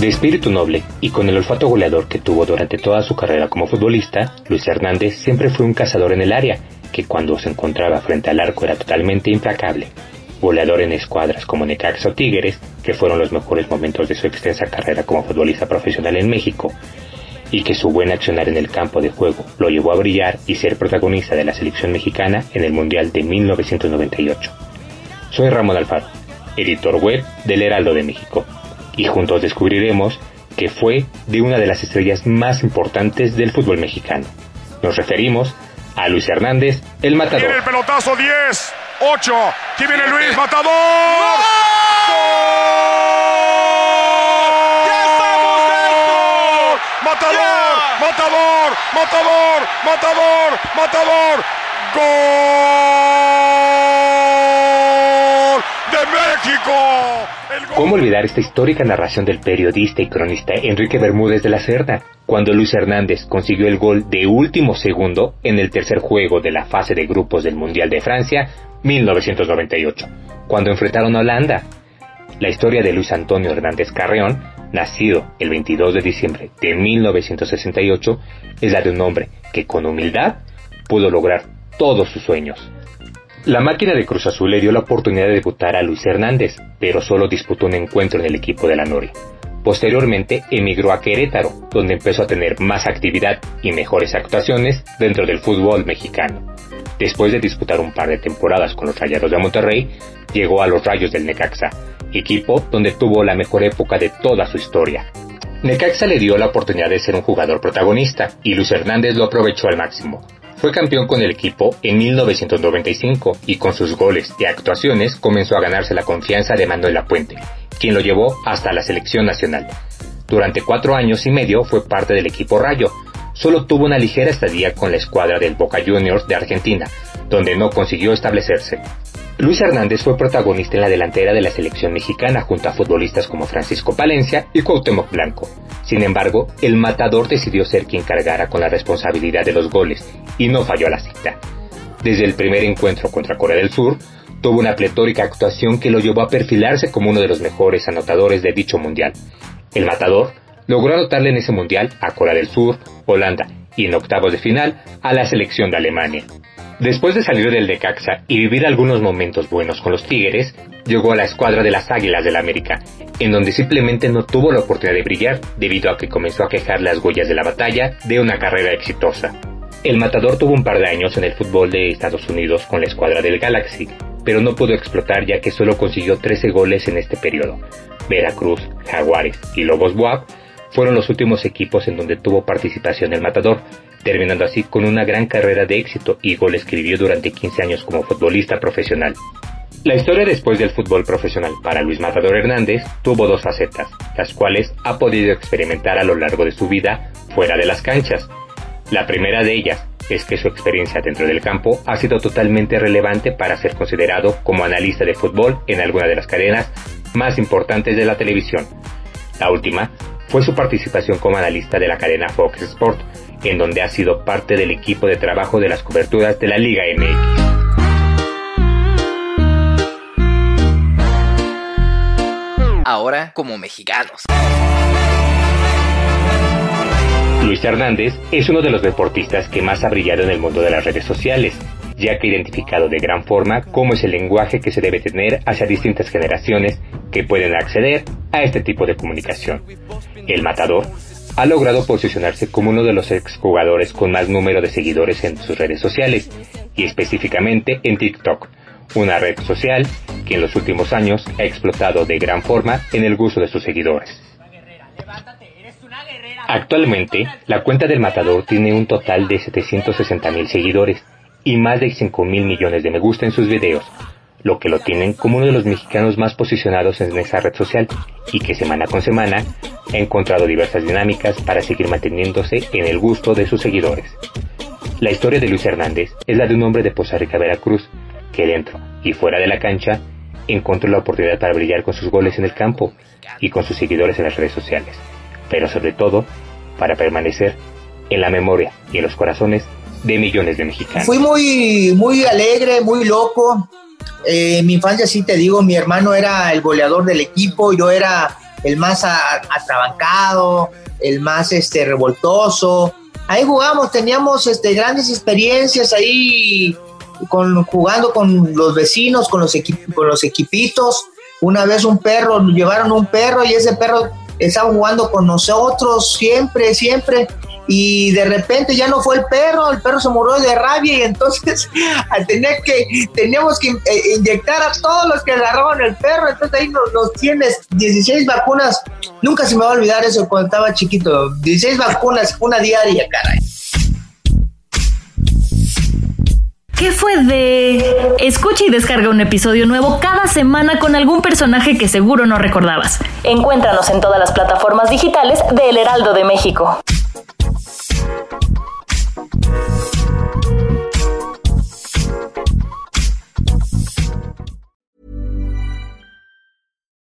De espíritu noble y con el olfato goleador que tuvo durante toda su carrera como futbolista, Luis Hernández siempre fue un cazador en el área, que cuando se encontraba frente al arco era totalmente implacable. Goleador en escuadras como Necaxa o Tigres, que fueron los mejores momentos de su extensa carrera como futbolista profesional en México, y que su buen accionar en el campo de juego lo llevó a brillar y ser protagonista de la selección mexicana en el Mundial de 1998. Soy Ramón Alfaro, editor web del Heraldo de México y juntos descubriremos que fue de una de las estrellas más importantes del fútbol mexicano. Nos referimos a Luis Hernández, el matador. Tiene el pelotazo 10, 8. Aquí viene Luis, matador. ¡Gol! ¡Ya estamos dentro! ¡Matador! ¡Matador! ¡Matador! ¡Matador! ¡Matador! ¡Gol! ¿Cómo olvidar esta histórica narración del periodista y cronista Enrique Bermúdez de la Cerda, cuando Luis Hernández consiguió el gol de último segundo en el tercer juego de la fase de grupos del Mundial de Francia 1998, cuando enfrentaron a Holanda? La historia de Luis Antonio Hernández Carreón, nacido el 22 de diciembre de 1968, es la de un hombre que con humildad pudo lograr todos sus sueños. La máquina de Cruz Azul le dio la oportunidad de debutar a Luis Hernández, pero solo disputó un encuentro en el equipo de la Nori. Posteriormente emigró a Querétaro, donde empezó a tener más actividad y mejores actuaciones dentro del fútbol mexicano. Después de disputar un par de temporadas con los Rayados de Monterrey, llegó a los Rayos del Necaxa, equipo donde tuvo la mejor época de toda su historia. Necaxa le dio la oportunidad de ser un jugador protagonista y Luis Hernández lo aprovechó al máximo, fue campeón con el equipo en 1995 y con sus goles y actuaciones comenzó a ganarse la confianza de Manuel Lapuente, quien lo llevó hasta la selección nacional. Durante cuatro años y medio fue parte del equipo Rayo. Solo tuvo una ligera estadía con la escuadra del Boca Juniors de Argentina, donde no consiguió establecerse. Luis Hernández fue protagonista en la delantera de la selección mexicana junto a futbolistas como Francisco Palencia y Cuauhtémoc Blanco. Sin embargo, el matador decidió ser quien cargara con la responsabilidad de los goles y no falló a la cita. Desde el primer encuentro contra Corea del Sur, tuvo una pletórica actuación que lo llevó a perfilarse como uno de los mejores anotadores de dicho mundial. El matador logró anotarle en ese mundial a Corea del Sur, Holanda y en octavos de final a la selección de Alemania. Después de salir del Decaxa y vivir algunos momentos buenos con los Tigres, llegó a la escuadra de las Águilas del la América, en donde simplemente no tuvo la oportunidad de brillar debido a que comenzó a quejar las huellas de la batalla de una carrera exitosa. El matador tuvo un par de años en el fútbol de Estados Unidos con la escuadra del Galaxy, pero no pudo explotar ya que solo consiguió 13 goles en este periodo. Veracruz, Jaguares y Lobos Buap fueron los últimos equipos en donde tuvo participación el matador, terminando así con una gran carrera de éxito y goles que vivió durante 15 años como futbolista profesional. La historia después del fútbol profesional para Luis Matador Hernández tuvo dos facetas, las cuales ha podido experimentar a lo largo de su vida fuera de las canchas. La primera de ellas es que su experiencia dentro del campo ha sido totalmente relevante para ser considerado como analista de fútbol en alguna de las cadenas más importantes de la televisión. La última fue su participación como analista de la cadena Fox Sport, en donde ha sido parte del equipo de trabajo de las coberturas de la Liga MX. Ahora como mexicanos. Luis Hernández es uno de los deportistas que más ha brillado en el mundo de las redes sociales. ya que ha identificado de gran forma cómo es el lenguaje que se debe tener hacia distintas generaciones que pueden acceder a este tipo de comunicación. El matador ha logrado posicionarse como uno de los exjugadores con más número de seguidores en sus redes sociales, y específicamente en TikTok, una red social que en los últimos años ha explotado de gran forma en el gusto de sus seguidores. Actualmente, la cuenta del matador tiene un total de 760.000 seguidores y más de 5 mil millones de me gusta en sus videos, lo que lo tienen como uno de los mexicanos más posicionados en esa red social y que semana con semana ha encontrado diversas dinámicas para seguir manteniéndose en el gusto de sus seguidores. La historia de Luis Hernández es la de un hombre de Poza Rica, Veracruz, que dentro y fuera de la cancha encontró la oportunidad para brillar con sus goles en el campo y con sus seguidores en las redes sociales, pero sobre todo para permanecer en la memoria y en los corazones de millones de mexicanos. Fui muy, muy alegre, muy loco. Eh, en mi infancia, sí te digo, mi hermano era el goleador del equipo, yo era el más atrabancado, el más este, revoltoso. Ahí jugamos, teníamos este, grandes experiencias ahí con, jugando con los vecinos, con los, con los equipitos. Una vez un perro, llevaron un perro y ese perro estaba jugando con nosotros siempre, siempre y de repente ya no fue el perro, el perro se murió de rabia y entonces tenía que, teníamos que eh, inyectar a todos los que agarraban el perro, entonces ahí nos, tienes 16 vacunas, nunca se me va a olvidar eso cuando estaba chiquito, 16 vacunas, una diaria, caray. ¿Qué fue de...? Escucha y descarga un episodio nuevo cada semana con algún personaje que seguro no recordabas. Encuéntranos en todas las plataformas digitales de El Heraldo de México.